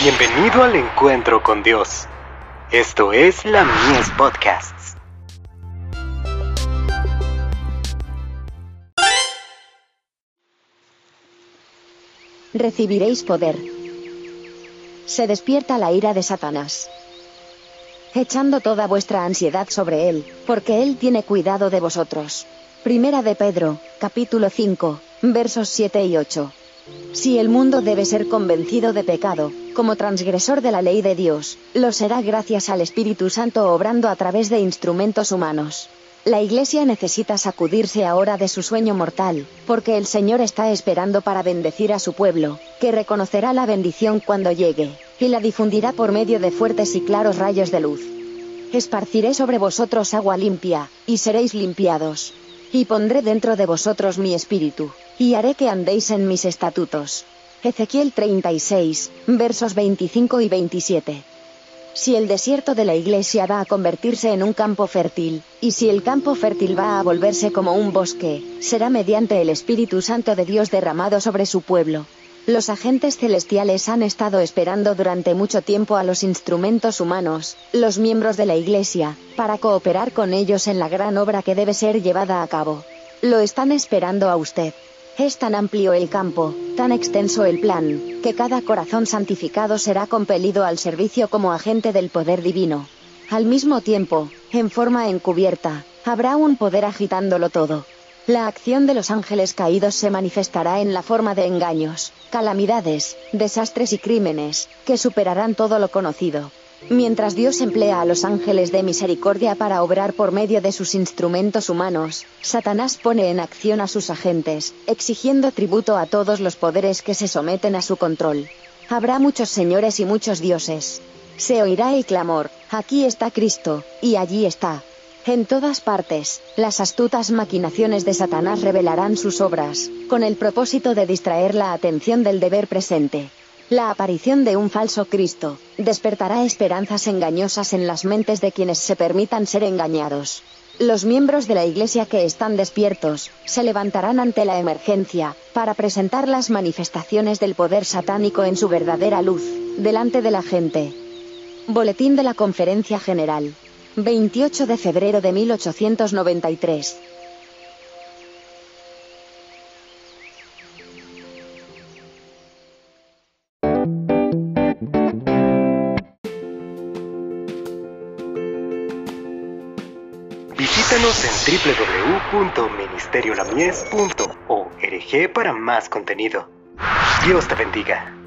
Bienvenido al encuentro con Dios. Esto es la Mies Podcasts. Recibiréis poder. Se despierta la ira de Satanás. Echando toda vuestra ansiedad sobre él, porque él tiene cuidado de vosotros. Primera de Pedro, capítulo 5, versos 7 y 8. Si el mundo debe ser convencido de pecado, como transgresor de la ley de Dios, lo será gracias al Espíritu Santo obrando a través de instrumentos humanos. La Iglesia necesita sacudirse ahora de su sueño mortal, porque el Señor está esperando para bendecir a su pueblo, que reconocerá la bendición cuando llegue, y la difundirá por medio de fuertes y claros rayos de luz. Esparciré sobre vosotros agua limpia, y seréis limpiados. Y pondré dentro de vosotros mi espíritu, y haré que andéis en mis estatutos. Ezequiel 36, versos 25 y 27. Si el desierto de la iglesia va a convertirse en un campo fértil, y si el campo fértil va a volverse como un bosque, será mediante el Espíritu Santo de Dios derramado sobre su pueblo. Los agentes celestiales han estado esperando durante mucho tiempo a los instrumentos humanos, los miembros de la iglesia, para cooperar con ellos en la gran obra que debe ser llevada a cabo. Lo están esperando a usted. Es tan amplio el campo, tan extenso el plan, que cada corazón santificado será compelido al servicio como agente del poder divino. Al mismo tiempo, en forma encubierta, habrá un poder agitándolo todo. La acción de los ángeles caídos se manifestará en la forma de engaños, calamidades, desastres y crímenes, que superarán todo lo conocido. Mientras Dios emplea a los ángeles de misericordia para obrar por medio de sus instrumentos humanos, Satanás pone en acción a sus agentes, exigiendo tributo a todos los poderes que se someten a su control. Habrá muchos señores y muchos dioses. Se oirá el clamor, aquí está Cristo, y allí está. En todas partes, las astutas maquinaciones de Satanás revelarán sus obras, con el propósito de distraer la atención del deber presente. La aparición de un falso Cristo despertará esperanzas engañosas en las mentes de quienes se permitan ser engañados. Los miembros de la Iglesia que están despiertos se levantarán ante la emergencia para presentar las manifestaciones del poder satánico en su verdadera luz, delante de la gente. Boletín de la Conferencia General. 28 de febrero de 1893. Visítanos en www.ministeriolamies.org para más contenido. Dios te bendiga.